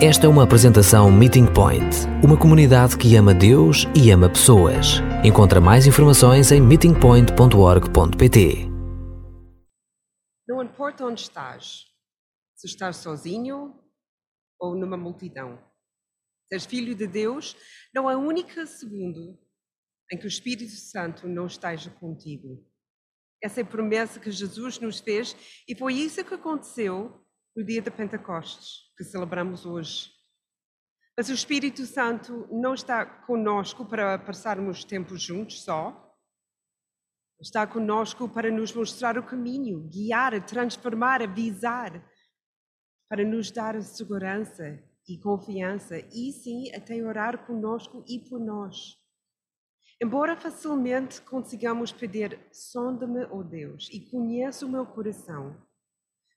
Esta é uma apresentação Meeting Point, uma comunidade que ama Deus e ama pessoas. Encontra mais informações em meetingpoint.org.pt. Não importa onde estás, se estás sozinho ou numa multidão. Se és filho de Deus, não há um único segundo em que o Espírito Santo não esteja contigo. Essa é a promessa que Jesus nos fez e foi isso que aconteceu no dia de Pentecostes, que celebramos hoje. Mas o Espírito Santo não está conosco para passarmos tempo juntos só. Está conosco para nos mostrar o caminho, guiar, transformar, avisar, para nos dar segurança e confiança e sim até orar conosco e por nós. Embora facilmente consigamos pedir, sonda-me, ó oh Deus, e conheça o meu coração,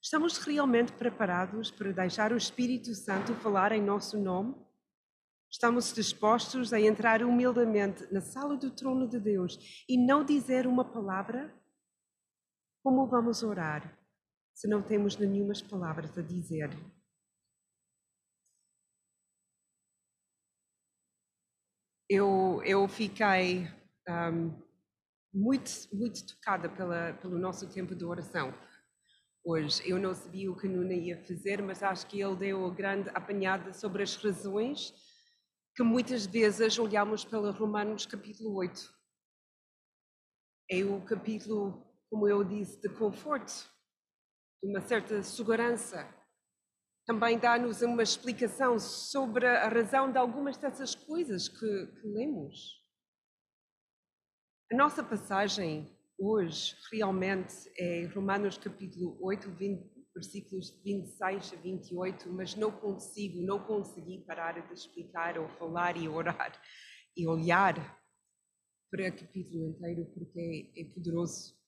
estamos realmente preparados para deixar o Espírito Santo falar em nosso nome? Estamos dispostos a entrar humildemente na sala do trono de Deus e não dizer uma palavra? Como vamos orar se não temos nenhuma palavras a dizer? eu, eu fiquei um, muito, muito tocada pela, pelo nosso tempo de oração hoje. Eu não sabia o que Nuna ia fazer, mas acho que ele deu a grande apanhada sobre as razões que muitas vezes olhamos pela Romanos capítulo 8. É o capítulo, como eu disse, de conforto, de uma certa segurança, também dá-nos uma explicação sobre a razão de algumas dessas coisas que, que lemos. A nossa passagem hoje realmente é Romanos capítulo 8, 20, versículos 26 a 28, mas não consigo, não consegui parar de explicar ou falar e orar e olhar para o capítulo inteiro porque é, poderoso.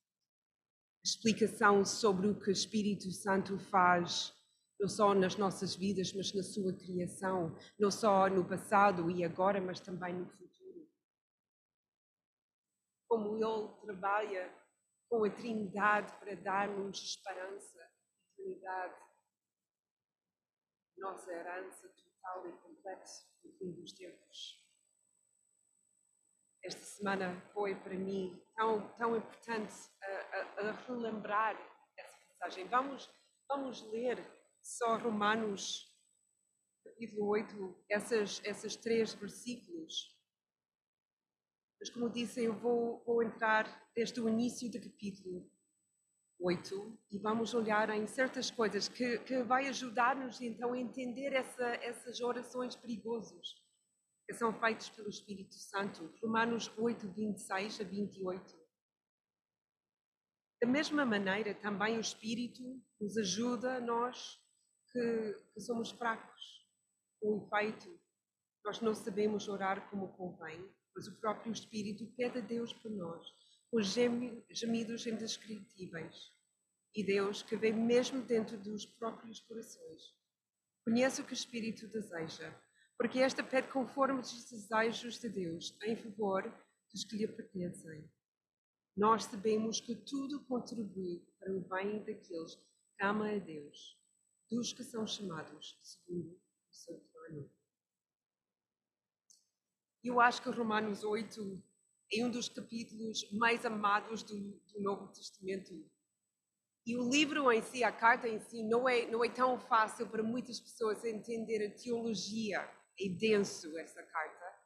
Explicação sobre o que o Espírito Santo faz não só nas nossas vidas, mas na sua criação, não só no passado e agora, mas também no futuro. Como Ele trabalha com a Trindade para dar-nos esperança, eternidade, nossa herança total e completa no fim dos tempos. Esta semana foi para mim tão, tão importante a, a, a relembrar essa passagem. Vamos, vamos ler só Romanos capítulo 8, essas, essas três versículos. Mas como disse, eu vou, vou entrar desde o início do capítulo 8 e vamos olhar em certas coisas que, que vai ajudar-nos então a entender essa, essas orações perigosas que são feitas pelo Espírito Santo. Romanos 8, 26 a 28. Da mesma maneira, também o Espírito nos ajuda nós que, que somos fracos. Com efeito, nós não sabemos orar como convém, mas o próprio Espírito pede a Deus por nós, com gemidos indescritíveis. E Deus, que vê mesmo dentro dos próprios corações, conhece o que o Espírito deseja, porque esta pede conforme os desejos de Deus, em favor dos que lhe pertencem. Nós sabemos que tudo contribui para o bem daqueles que amam a Deus dos que são chamados segundo o seu plano. Eu acho que Romanos 8 é um dos capítulos mais amados do, do Novo Testamento. E o livro em si, a carta em si, não é, não é tão fácil para muitas pessoas entender a teologia. É denso essa carta,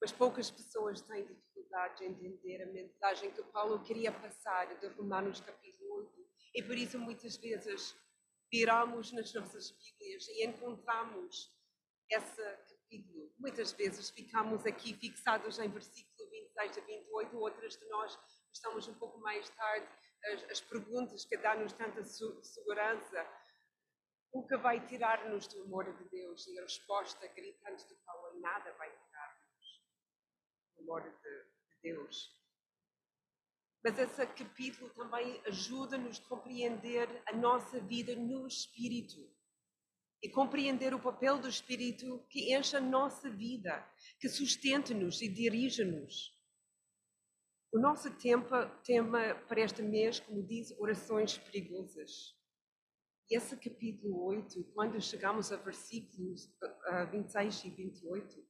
mas poucas pessoas têm dificuldade de entender a mensagem que Paulo queria passar de Romanos capítulo 8. E por isso muitas vezes viramos nas nossas Bíblias e encontramos capítulo. Muitas vezes ficamos aqui fixados em versículo 26 a 28, outras de nós estamos um pouco mais tarde. As, as perguntas que dão-nos tanta segurança, o que vai tirar-nos do amor de Deus? E a resposta gritante de Paulo: nada vai tirar-nos do amor de, de Deus. Mas esse capítulo também ajuda-nos a compreender a nossa vida no Espírito e compreender o papel do Espírito que enche a nossa vida, que sustenta-nos e dirige-nos. O nosso tema, tema para este mês, como diz, orações perigosas. E esse capítulo 8, quando chegamos a versículos uh, 26 e 28,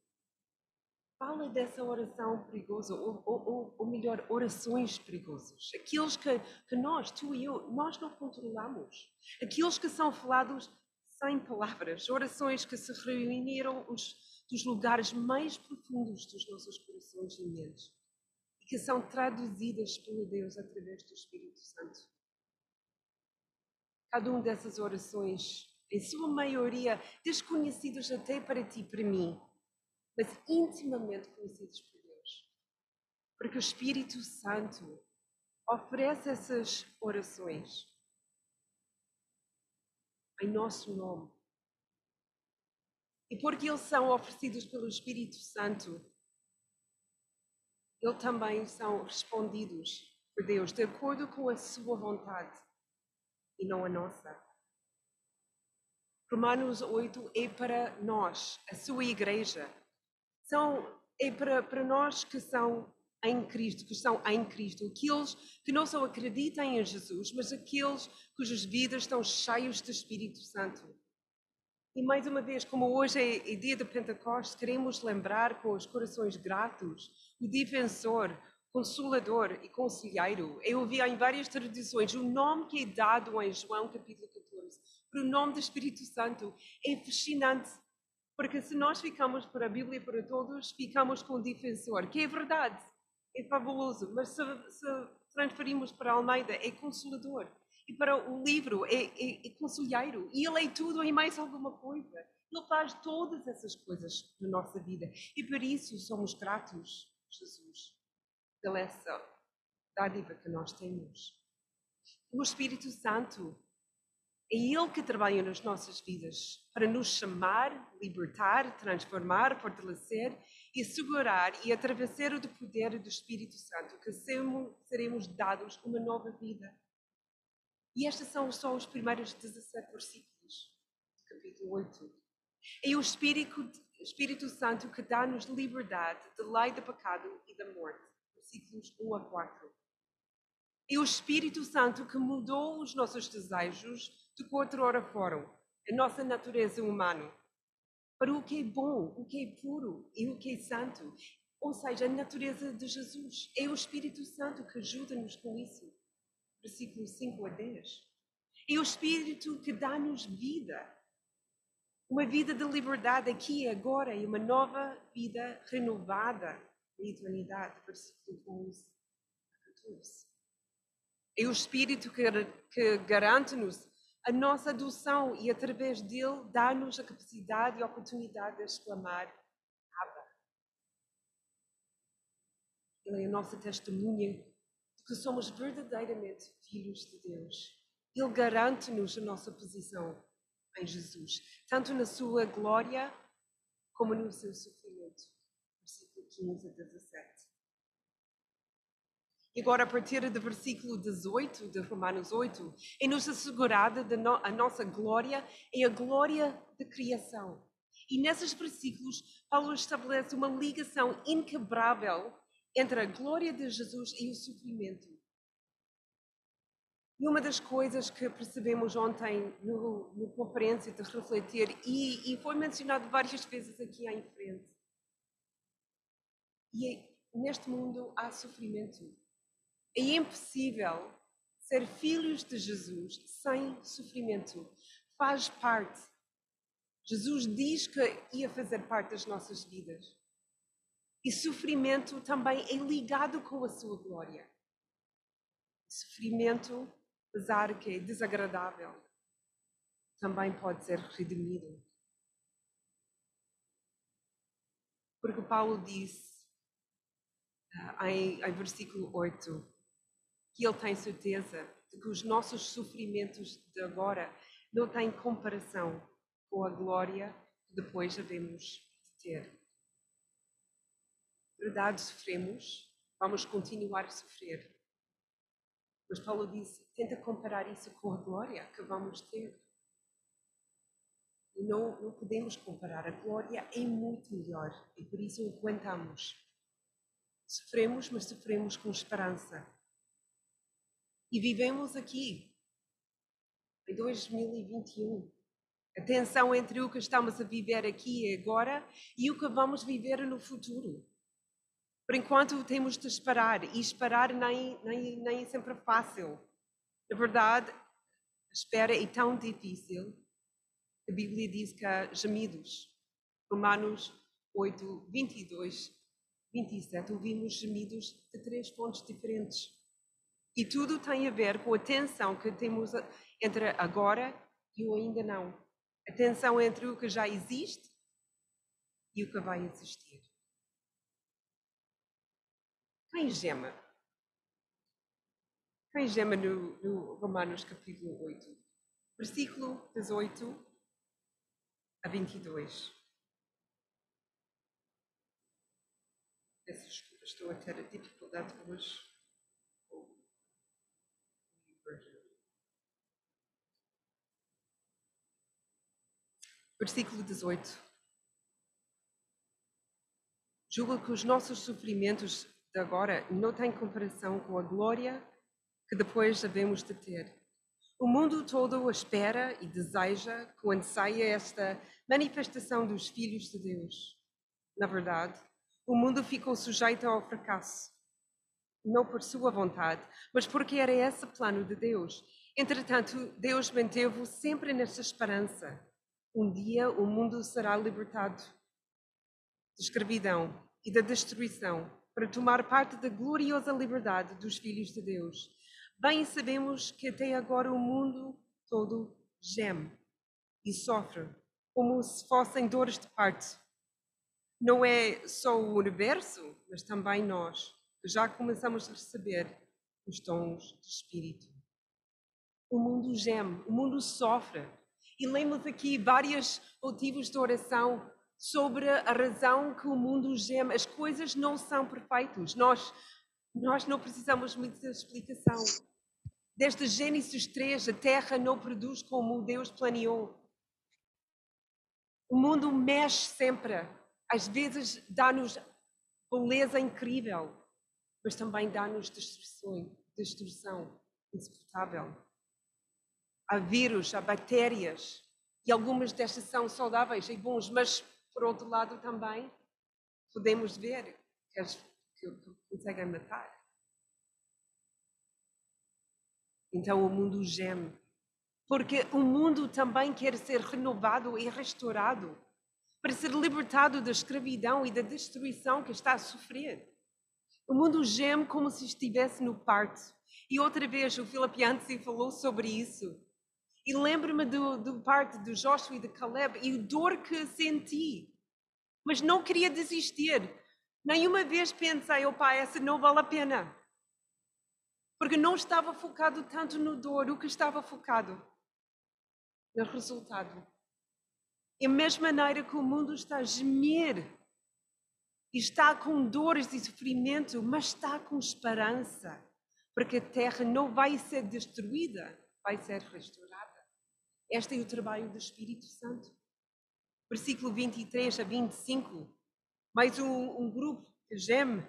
fala dessa oração perigosa, ou, ou, ou, melhor, orações perigosas. Aqueles que, que nós, tu e eu, nós não controlamos. Aqueles que são falados sem palavras, orações que se reuniram os, dos lugares mais profundos dos nossos corações e mentes e que são traduzidas pelo Deus através do Espírito Santo. Cada uma dessas orações, em sua maioria, desconhecidas até para ti e para mim, mas intimamente conhecidos por Deus. Porque o Espírito Santo oferece essas orações em nosso nome. E porque eles são oferecidos pelo Espírito Santo, eles também são respondidos por Deus de acordo com a sua vontade e não a nossa. Romanos 8 é para nós, a sua igreja. São, é para, para nós que são em Cristo, que estão em Cristo, aqueles que não só acreditam em Jesus, mas aqueles cujas vidas estão cheios do Espírito Santo. E mais uma vez, como hoje é, é dia de Pentecostes, queremos lembrar com os corações gratos o defensor, consolador e conselheiro. Eu ouvi em várias tradições o nome que é dado em João capítulo 14, para o nome do Espírito Santo, é fascinante. Porque se nós ficamos para a Bíblia para todos, ficamos com o defensor, que é verdade, é fabuloso, mas se, se transferimos para Almeida, é consolador. E para o livro, é, é, é conselheiro. E ele é tudo e mais alguma coisa. Ele faz todas essas coisas na nossa vida. E por isso somos gratos, Jesus, pela essa dádiva que nós temos. O Espírito Santo é Ele que trabalha nas nossas vidas para nos chamar, libertar, transformar, fortalecer e assegurar e atravessar o poder do Espírito Santo que seremos dados uma nova vida. E estes são só os primeiros 17 versículos do capítulo 8. É o Espírito, Espírito Santo que dá-nos liberdade da lei do pecado e da morte. Versículos 1 a 4. É o Espírito Santo que mudou os nossos desejos de que outrora foram, a nossa natureza humana, para o que é bom, o que é puro e o que é santo. Ou seja, a natureza de Jesus. É o Espírito Santo que ajuda-nos com isso. Versículo 5 a 10. É o Espírito que dá-nos vida. Uma vida de liberdade aqui e agora e uma nova vida renovada na eternidade. Versículo 11 a 14. É o Espírito que, que garante-nos a nossa adoção e através dele dá-nos a capacidade e a oportunidade de exclamar Abba. Ele é a nossa testemunha de que somos verdadeiramente filhos de Deus. Ele garante-nos a nossa posição em Jesus, tanto na sua glória como no seu sofrimento. Versículo 15 a 17. E agora, a partir do versículo 18 de Romanos 8, é-nos assegurada no, a nossa glória e a glória da criação. E nesses versículos, Paulo estabelece uma ligação inquebrável entre a glória de Jesus e o sofrimento. E uma das coisas que percebemos ontem no, no conferência de refletir, e, e, foi mencionado várias vezes aqui em frente, e é, neste mundo há sofrimento. É impossível ser filhos de Jesus sem sofrimento. Faz parte. Jesus diz que ia fazer parte das nossas vidas. E sofrimento também é ligado com a sua glória. Sofrimento, apesar que é desagradável, também pode ser redimido. Porque Paulo disse ah, em, em versículo 8: que Ele tem certeza de que os nossos sofrimentos de agora não têm comparação com a glória que depois havemos de ter. Verdade, sofremos, vamos continuar a sofrer. Mas Paulo disse: tenta comparar isso com a glória que vamos ter. E não, não podemos comparar. A glória é muito melhor e por isso aguentamos. Sofremos, mas sofremos com esperança e vivemos aqui. em 2021. A tensão entre o que estamos a viver aqui e agora e o que vamos viver no futuro. Por enquanto temos de esperar, e esperar nem, nem, nem sempre é fácil. Na verdade, a espera é tão difícil a Bíblia diz que há gemidos. Romanos 8, 22, 27, ouvimos gemidos de três pontos diferentes. E tudo tem a ver com a tensão que temos entre agora e o ainda não. A tensão entre o que já existe e o que vai existir. Quem gema? Quem gema no, no Romanos capítulo 8? Versículo 18 a 22. Peço desculpa, estou a ter dificuldade hoje. Versículo 18. Julgo que os nossos sofrimentos de agora não têm comparação com a glória que depois havemos de ter. O mundo todo espera e deseja quando saia esta manifestação dos filhos de Deus. Na verdade, o mundo ficou sujeito ao fracasso, não por sua vontade, mas porque era esse plano de Deus. Entretanto, Deus manteve-o sempre nesta esperança. Um dia o mundo será libertado de escravidão e da destruição para tomar parte da gloriosa liberdade dos filhos de Deus. Bem sabemos que até agora o mundo todo geme e sofre, como se fossem dores de parto. Não é só o universo, mas também nós, que já começamos a receber os dons de espírito. O mundo geme, o mundo sofre. E lemos aqui vários motivos de oração sobre a razão que o mundo geme. As coisas não são perfeitas. Nós, nós não precisamos muito de explicação. Desde Gênesis 3, a terra não produz como Deus planeou. O mundo mexe sempre. Às vezes dá-nos beleza incrível, mas também dá-nos destruição, destruição insuportável. Há vírus, há bactérias, e algumas destas são saudáveis e bons, mas por outro lado, também podemos ver que, as, que, conseguem matar. Então o mundo geme. Porque o mundo também quer ser renovado e restaurado para ser libertado da escravidão e da destruição que está a sofrer. O mundo geme como se estivesse no parto. E outra vez o Filipianzi falou sobre isso. E lembro-me do, do parte de Joshua e de Caleb e a dor que senti. Mas não queria desistir. Nenhuma vez pensei, pai, essa não vale a pena. Porque não estava focado tanto no dor, o que estava focado no resultado. E a mesma maneira que o mundo está a gemer, está com dores e sofrimento, mas está com esperança, porque a terra não vai ser destruída, vai ser restaurada. Este é o trabalho do Espírito Santo. Versículo 23 a 25. Mais um, um grupo que geme.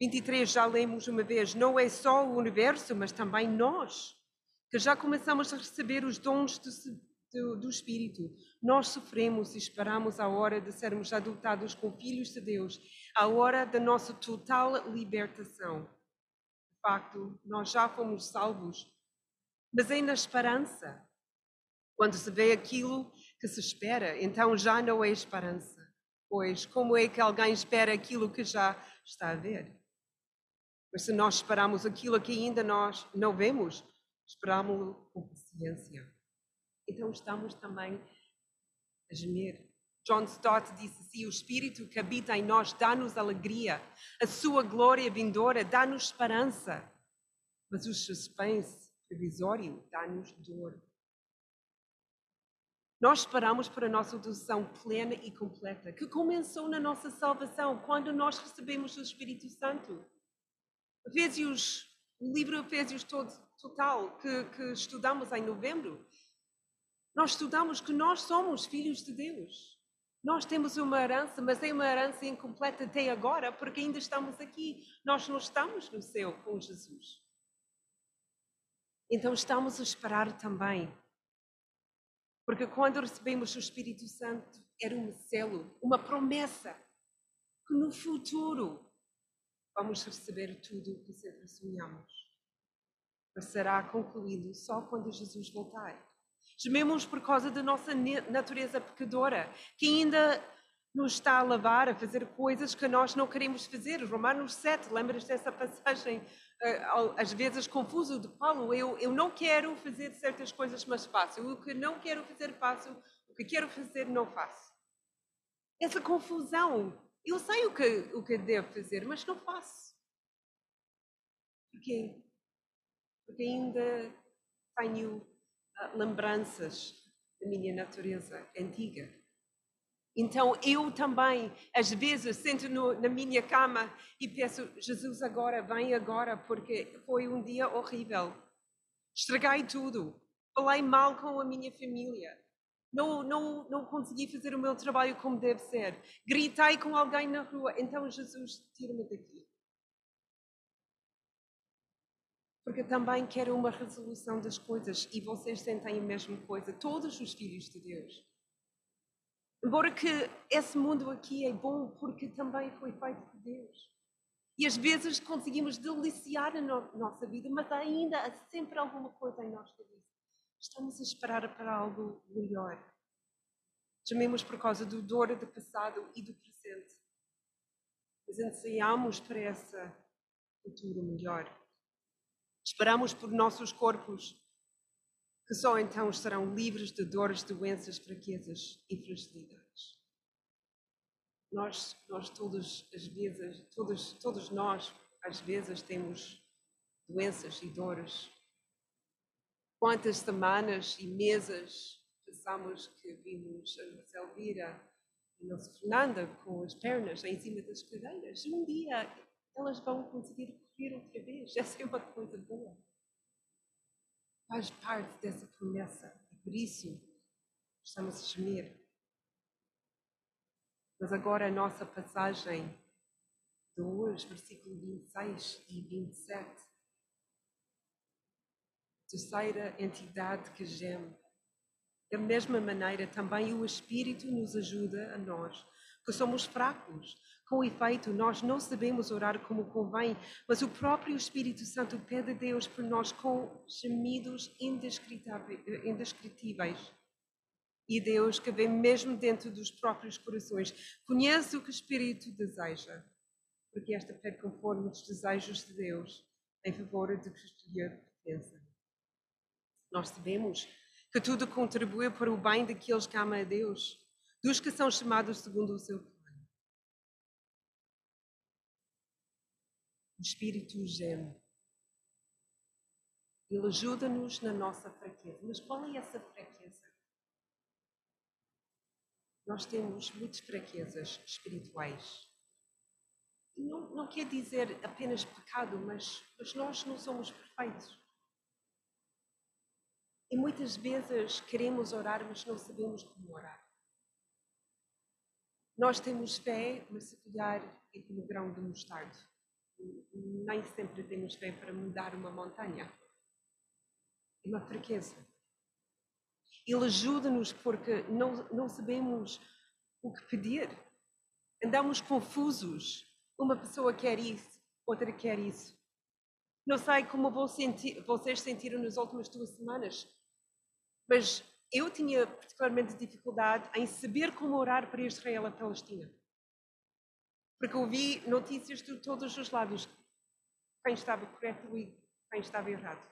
23 já lemos uma vez. Não é só o universo, mas também nós, que já começamos a receber os dons do, do, do Espírito. Nós sofremos e esperamos a hora de sermos adotados como filhos de Deus, a hora da nossa total libertação. De facto, nós já fomos salvos, mas é na esperança quando se vê aquilo que se espera, então já não é esperança. Pois como é que alguém espera aquilo que já está a ver? Mas se nós esperamos aquilo que ainda nós não vemos, esperamos com paciência. Então estamos também a gemer. John Stott disse assim: o Espírito que habita em nós dá-nos alegria, a sua glória vindoura dá-nos esperança, mas o suspense provisório dá-nos dor. Nós esperamos por a nossa adoção plena e completa, que começou na nossa salvação, quando nós recebemos o Espírito Santo. Efésios, o livro Efésios todo, total, que, que estudamos em novembro, nós estudamos que nós somos filhos de Deus. Nós temos uma herança, mas é uma herança incompleta até agora, porque ainda estamos aqui. Nós não estamos no céu com Jesus. Então estamos a esperar também. Porque quando recebemos o Espírito Santo, era um selo, uma promessa, que no futuro vamos receber tudo o que sempre sonhamos. Mas será concluído só quando Jesus voltar. Gememos por causa da nossa natureza pecadora, que ainda nos está a lavar a fazer coisas que nós não queremos fazer. Romanos 7, lembras dessa passagem, às vezes confuso de Paulo? Eu, eu não quero fazer certas coisas, mas faço. O que não quero fazer, faço. O que quero fazer, não faço. Essa confusão. Eu sei o que, o que devo fazer, mas não faço. Porquê? Porque ainda tenho uh, lembranças da minha natureza antiga. Então eu também, às vezes, sento no, na minha cama e peço, Jesus, agora, vem agora, porque foi um dia horrível. Estraguei tudo. Falei mal com a minha família. Não, não, não consegui fazer o meu trabalho como deve ser. Gritei com alguém na rua. Então, Jesus, tira-me daqui. Porque também quero uma resolução das coisas e vocês sentem a mesma coisa. Todos os filhos de Deus. Embora que esse mundo aqui é bom porque também foi feito por Deus. E às vezes conseguimos deliciar a no nossa vida, mas ainda há sempre alguma coisa em nós que diz. Estamos a esperar para algo melhor. Chamemos por causa do dor do passado e do presente. Mas ensaiamos para esse futuro melhor. Esperamos por nossos corpos que só então estarão livres de dores, doenças, fraquezas e fragilidades. Nós, nós todos as vezes, todos, todos nós às vezes temos doenças e dores. Quantas semanas e meses pensamos que vimos a Selvira e a nossa Fernanda com as pernas em cima das cadeiras. Um dia elas vão conseguir correr outra vez. Essa é uma coisa boa faz parte dessa promessa e por isso estamos a gemer. Mas agora a nossa passagem de hoje, versículo 26 e 27. Terceira entidade que geme. Da mesma maneira, também o Espírito nos ajuda a nós, que somos fracos, com efeito, nós não sabemos orar como convém, mas o próprio Espírito Santo pede a Deus por nós com gemidos indescritíveis. E Deus, que vem mesmo dentro dos próprios corações, conhece o que o Espírito deseja, porque esta pede conforme os desejos de Deus, em favor de que lhe pertença. Nós sabemos que tudo contribui para o bem daqueles que amam a Deus, dos que são chamados segundo o seu Espírito geme. Ele ajuda-nos na nossa fraqueza. Mas qual é essa fraqueza? Nós temos muitas fraquezas espirituais. Não, não quer dizer apenas pecado, mas, mas nós não somos perfeitos. E muitas vezes queremos orar, mas não sabemos como orar. Nós temos fé, mas se calhar é como grão de mostardo nem sempre temos fé para mudar uma montanha. É uma fraqueza. Ele ajuda-nos porque não, não sabemos o que pedir. Andamos confusos. Uma pessoa quer isso, outra quer isso. Não sei como vocês sentiram nas últimas duas semanas, mas eu tinha particularmente dificuldade em saber como orar para Israel e Palestina porque ouvi notícias de todos os lados. Quem estava correto e quem estava errado.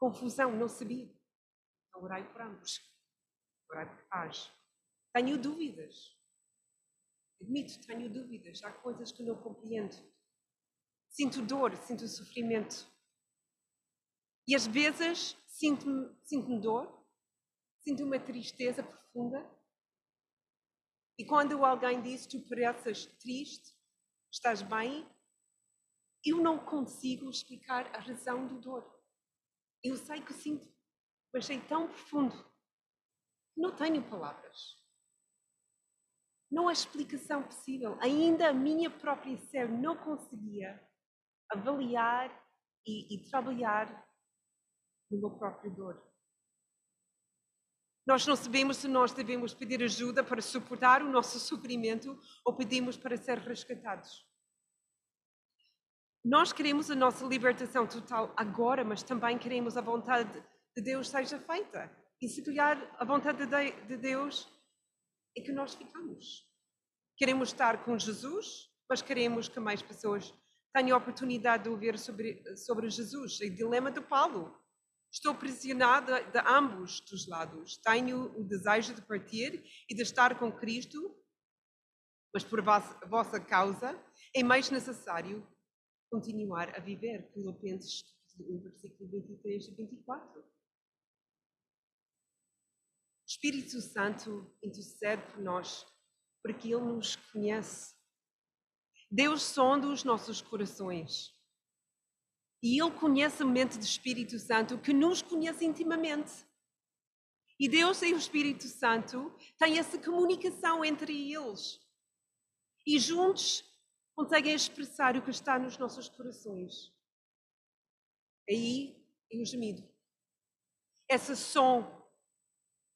Confusão, não sabia. Então orai por ambos. Orai por paz. Tenho dúvidas. Admito, tenho dúvidas. Há coisas que não compreendo. Sinto dor, sinto sofrimento. E às vezes sinto-me sinto dor, sinto uma tristeza profunda e quando alguém diz tu pareces triste, estás bem, eu não consigo explicar a razão do dor. Eu sei que sinto, mas é tão profundo não tenho palavras. Não há explicação possível. Ainda a minha própria ser não conseguia avaliar e, e trabalhar no meu próprio dor. Nós não sabemos se nós devemos pedir ajuda para suportar o nosso sofrimento ou pedimos para ser resgatados. Nós queremos a nossa libertação total agora, mas também queremos a vontade de Deus seja feita. E se calhar a vontade de Deus é que nós ficamos. Queremos estar com Jesus, mas queremos que mais pessoas tenham a oportunidade de ouvir sobre, sobre Jesus. O dilema de Paulo. Estou pressionada de ambos os lados. Tenho o desejo de partir e de estar com Cristo, mas por vossa causa é mais necessário continuar a viver. Filipenses 1, versículo 23 e 24. O Espírito Santo intercede por nós, porque Ele nos conhece. Deus sonda os nossos corações. E Ele conhece a mente do Espírito Santo, que nos conhece intimamente. E Deus e o Espírito Santo têm essa comunicação entre eles. E juntos conseguem expressar o que está nos nossos corações. Aí é o gemido. Esse som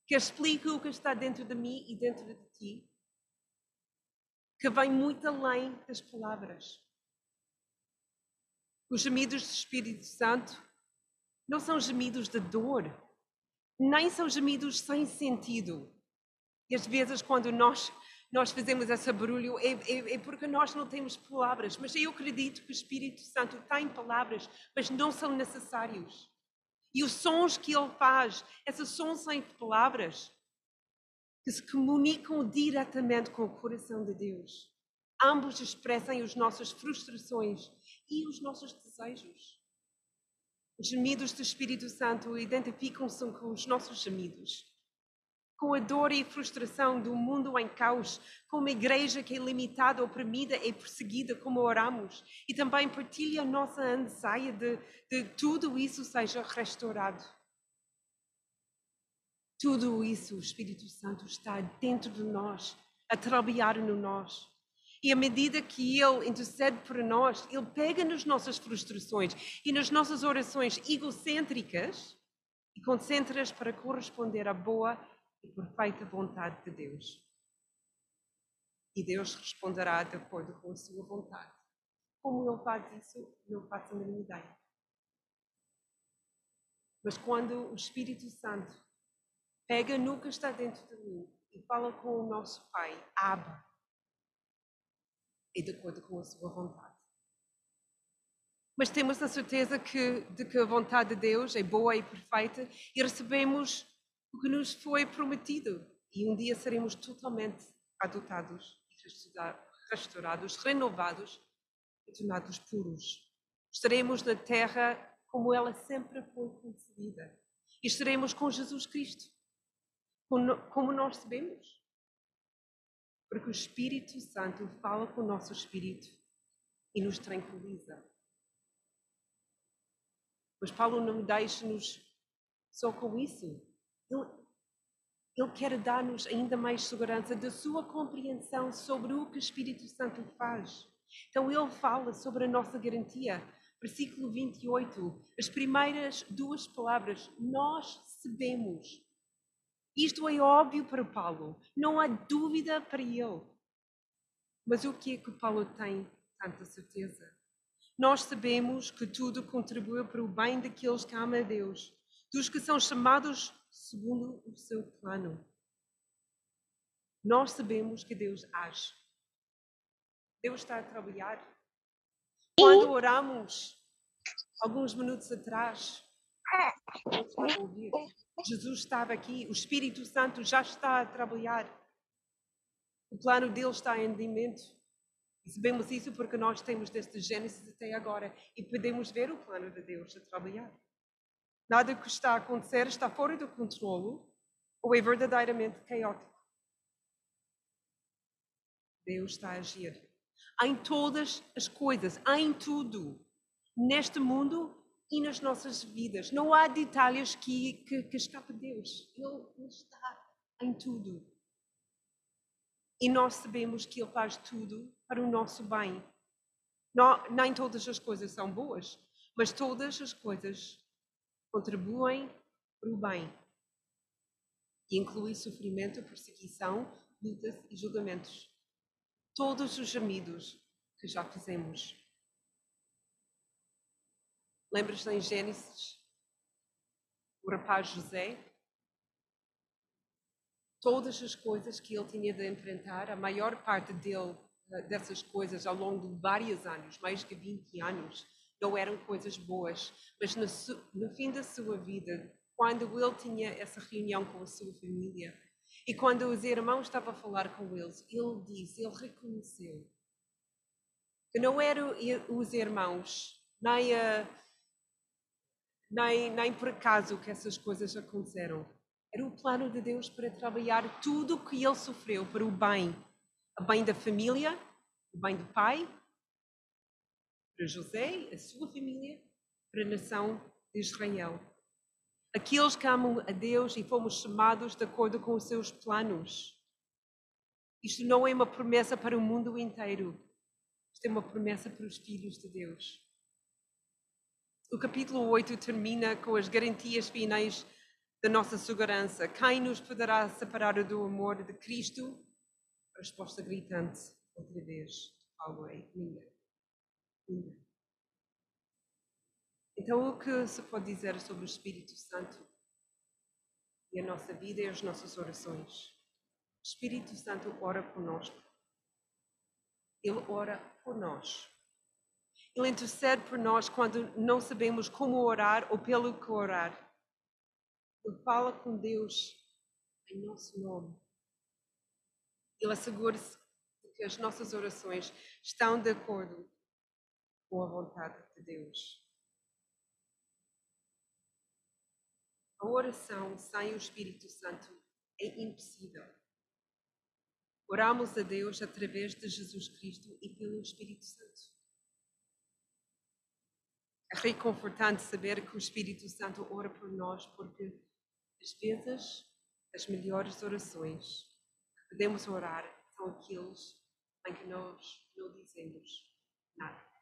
que explica o que está dentro de mim e dentro de ti, que vem muito além das palavras. Os gemidos do Espírito Santo não são gemidos de dor, nem são gemidos sem sentido. E às vezes, quando nós, nós fazemos esse barulho, é, é, é, porque nós não temos palavras. Mas eu acredito que o Espírito Santo tem palavras, mas não são necessários. E os sons que ele faz, esses sons sem palavras, que se comunicam diretamente com o coração de Deus. Ambos expressam as nossas frustrações e os nossos desejos. Os gemidos do Espírito Santo identificam-se com os nossos gemidos. Com a dor e frustração do mundo em caos, com uma igreja que é limitada, oprimida e perseguida, como oramos, e também partilha a nossa anseia de, de tudo isso seja restaurado. Tudo isso o Espírito Santo está dentro de nós, a trabalhar no nós. E à medida que Ele intercede por nós, Ele pega nas nossas frustrações e nas nossas orações egocêntricas e concentra-as para corresponder à boa e perfeita vontade de Deus. E Deus responderá de acordo com a sua vontade. Como Ele faz isso, não faço a mínima ideia. Mas quando o Espírito Santo pega no que está dentro de mim e fala com o nosso Pai, Abba, e de acordo com a sua vontade. Mas temos a certeza que, de que a vontade de Deus é boa e perfeita e recebemos o que nos foi prometido. E um dia seremos totalmente adotados, restaurados, renovados e tornados puros. Estaremos na terra como ela sempre foi concebida. E estaremos com Jesus Cristo, como nós sabemos. Porque o Espírito Santo fala com o nosso espírito e nos tranquiliza. Mas Paulo não deixa-nos só com isso. Ele, ele quer dar-nos ainda mais segurança da sua compreensão sobre o que o Espírito Santo faz. Então ele fala sobre a nossa garantia. Versículo 28, as primeiras duas palavras, nós sabemos isto é óbvio para Paulo, não há dúvida para ele. Mas o que é que Paulo tem tanta certeza? Nós sabemos que tudo contribui para o bem daqueles que amam a Deus, dos que são chamados segundo o seu plano. Nós sabemos que Deus age. Deus está a trabalhar. Quando oramos, alguns minutos atrás. Jesus estava aqui, o Espírito Santo já está a trabalhar. O plano dele está em andamento. Sabemos isso porque nós temos desde Gênesis até agora e podemos ver o plano de Deus a trabalhar. Nada que está a acontecer está fora do controle ou é verdadeiramente caótico. Deus está a agir em todas as coisas, em tudo, neste mundo e nas nossas vidas. Não há detalhes que, que, que escape de Deus. Ele está em tudo. E nós sabemos que Ele faz tudo para o nosso bem. Não, nem todas as coisas são boas, mas todas as coisas contribuem para o bem e inclui sofrimento, perseguição, lutas e julgamentos. Todos os gemidos que já fizemos. Lembras-te em Gênesis? O rapaz José? Todas as coisas que ele tinha de enfrentar, a maior parte dele, eh, dessas coisas ao longo de vários anos, mais de 20 anos, não eram coisas boas. Mas no, no fim da sua vida, quando ele tinha essa reunião com a sua família e quando os irmãos estavam a falar com eles, ele disse, ele reconheceu que não eram os irmãos, nem, a, nem, nem por acaso que essas coisas aconteceram. Era o plano de Deus para trabalhar tudo o que ele sofreu para o bem, o bem da família, o bem do pai, para José, a sua família, para a nação de Israel. Aqueles que amam a Deus e fomos chamados de acordo com os seus planos. Isto não é uma promessa para o mundo inteiro. Isto é uma promessa para os filhos de Deus. O capítulo 8 termina com as garantias finais da nossa segurança. Quem nos poderá separar do amor de Cristo? A resposta gritante, outra vez, Always, ninguém. Ninguém. Então, o que se pode dizer sobre o Espírito Santo e a nossa vida e as nossas orações? O Espírito Santo ora conosco. Ele ora por nós. Ele intercede por nós quando não sabemos como orar ou pelo que orar. Ele fala com Deus em nosso nome. Ele assegura-se de que as nossas orações estão de acordo com a vontade de Deus. A oração sem o Espírito Santo é impossível. Oramos a Deus através de Jesus Cristo e pelo Espírito Santo. É reconfortante saber que o Espírito Santo ora por nós, porque às vezes as melhores orações que podemos orar são aqueles em que nós não dizemos nada.